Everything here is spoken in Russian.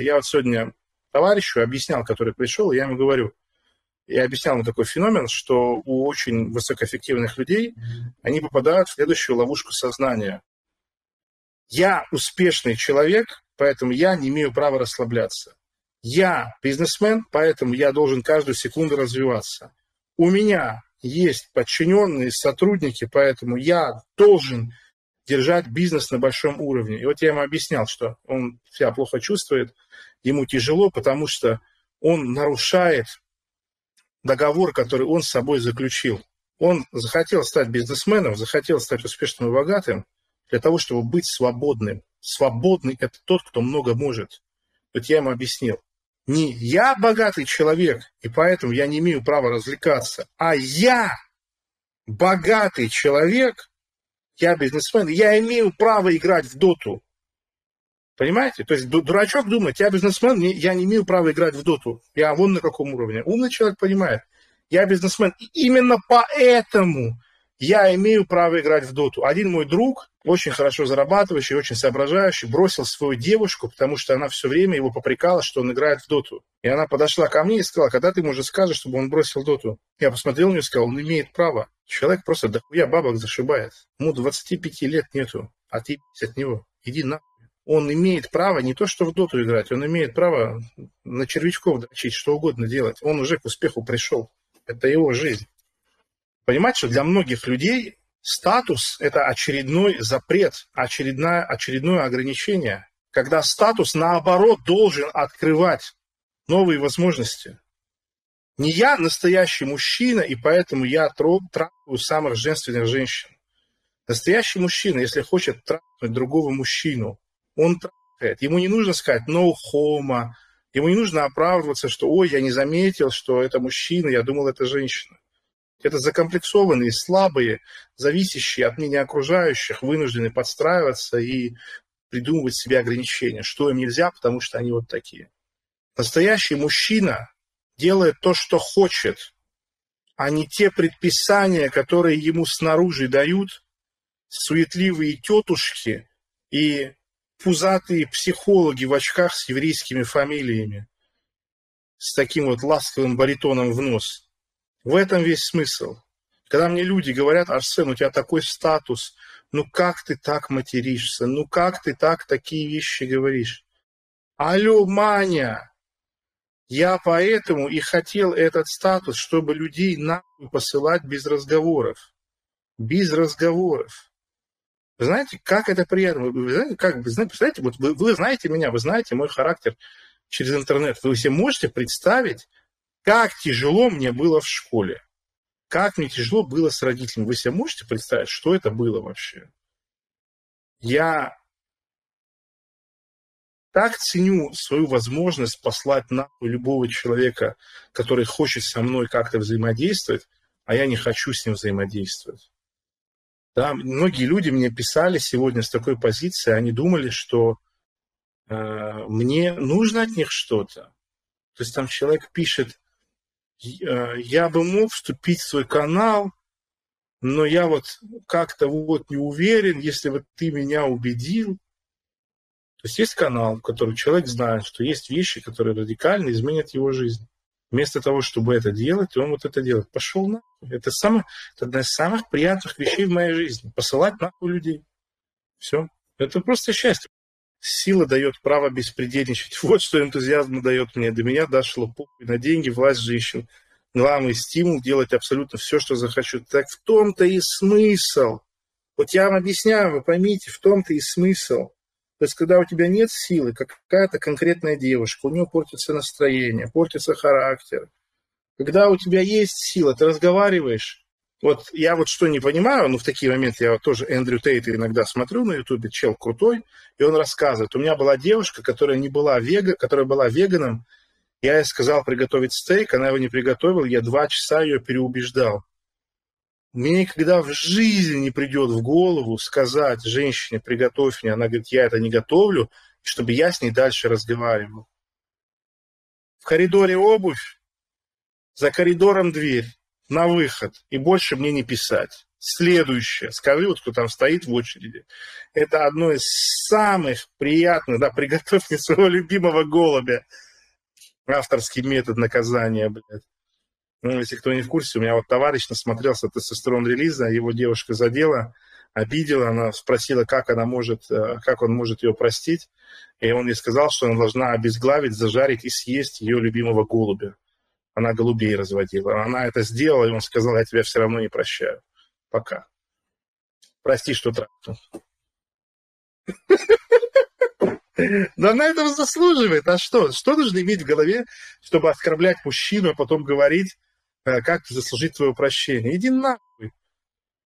Я вот сегодня товарищу объяснял, который пришел, я ему говорю, я объяснял ему такой феномен, что у очень высокоэффективных людей они попадают в следующую ловушку сознания. Я успешный человек, поэтому я не имею права расслабляться. Я бизнесмен, поэтому я должен каждую секунду развиваться. У меня есть подчиненные, сотрудники, поэтому я должен держать бизнес на большом уровне. И вот я ему объяснял, что он себя плохо чувствует, ему тяжело, потому что он нарушает договор, который он с собой заключил. Он захотел стать бизнесменом, захотел стать успешным и богатым для того, чтобы быть свободным. Свободный – это тот, кто много может. Вот я ему объяснил. Не я богатый человек, и поэтому я не имею права развлекаться, а я богатый человек, я бизнесмен, я имею право играть в доту. Понимаете? То есть дурачок думает, я бизнесмен, я не имею права играть в доту. Я вон на каком уровне. Умный человек понимает, я бизнесмен. И именно поэтому я имею право играть в доту. Один мой друг, очень хорошо зарабатывающий, очень соображающий, бросил свою девушку, потому что она все время его попрекала, что он играет в доту. И она подошла ко мне и сказала, когда ты ему уже скажешь, чтобы он бросил доту? Я посмотрел на нее и сказал, он имеет право. Человек просто дохуя бабок зашибает. Ему 25 лет нету, а ты от него. Иди на. Он имеет право не то, что в доту играть, он имеет право на червячков дрочить, что угодно делать. Он уже к успеху пришел. Это его жизнь. Понимаете, что для многих людей статус – это очередной запрет, очередное, очередное ограничение, когда статус, наоборот, должен открывать новые возможности. Не я настоящий мужчина, и поэтому я трахаю самых женственных женщин. Настоящий мужчина, если хочет трахнуть другого мужчину, он трахает. Ему не нужно сказать «no homo», ему не нужно оправдываться, что «ой, я не заметил, что это мужчина, я думал, это женщина». Это закомплексованные, слабые, зависящие от мнения окружающих, вынуждены подстраиваться и придумывать себе ограничения, что им нельзя, потому что они вот такие. Настоящий мужчина делает то, что хочет, а не те предписания, которые ему снаружи дают суетливые тетушки и пузатые психологи в очках с еврейскими фамилиями, с таким вот ласковым баритоном в нос – в этом весь смысл. Когда мне люди говорят, Арсен, у тебя такой статус, ну как ты так материшься, ну как ты так такие вещи говоришь? Алло, Маня, я поэтому и хотел этот статус, чтобы людей нахуй посылать без разговоров. Без разговоров. Знаете, как это приятно? Вы знаете, как, вы знаете, вот вы, вы знаете меня, вы знаете мой характер через интернет. Вы себе можете представить, как тяжело мне было в школе. Как мне тяжело было с родителями. Вы себе можете представить, что это было вообще? Я так ценю свою возможность послать нахуй любого человека, который хочет со мной как-то взаимодействовать, а я не хочу с ним взаимодействовать. Да, многие люди мне писали сегодня с такой позиции, они думали, что э, мне нужно от них что-то. То есть там человек пишет, я бы мог вступить в свой канал, но я вот как-то вот не уверен, если вот ты меня убедил. То есть есть канал, в котором человек знает, что есть вещи, которые радикально изменят его жизнь. Вместо того, чтобы это делать, он вот это делает. Пошел нахуй. Это, самое, это одна из самых приятных вещей в моей жизни. Посылать нахуй людей. Все. Это просто счастье. Сила дает право беспредельничать. Вот что энтузиазм дает мне. До меня дошло похуй на деньги, власть женщин. Главный стимул делать абсолютно все, что захочу. Так в том-то и смысл. Вот я вам объясняю, вы поймите, в том-то и смысл. То есть, когда у тебя нет силы, как какая-то конкретная девушка, у нее портится настроение, портится характер. Когда у тебя есть сила, ты разговариваешь, вот я вот что не понимаю, ну, в такие моменты я вот тоже Эндрю Тейта иногда смотрю на Ютубе, чел крутой, и он рассказывает. У меня была девушка, которая не была вега, которая была веганом. Я ей сказал приготовить стейк, она его не приготовила, я два часа ее переубеждал. Мне никогда в жизни не придет в голову сказать женщине, приготовь мне. Она говорит, я это не готовлю, чтобы я с ней дальше разговаривал. В коридоре обувь, за коридором дверь на выход и больше мне не писать. Следующее. Скажи, вот кто там стоит в очереди. Это одно из самых приятных, да, приготовь мне своего любимого голубя. Авторский метод наказания, блядь. Ну, если кто не в курсе, у меня вот товарищ насмотрелся тестостерон релиза, его девушка задела, обидела, она спросила, как она может, э, как он может ее простить, и он ей сказал, что она должна обезглавить, зажарить и съесть ее любимого голубя. Она голубей разводила. Она это сделала, и он сказал, я тебя все равно не прощаю. Пока. Прости, что трахнул. Но она этого заслуживает. А что? Что нужно иметь в голове, чтобы оскорблять мужчину, а потом говорить, э, как заслужить твое прощение? Иди нахуй.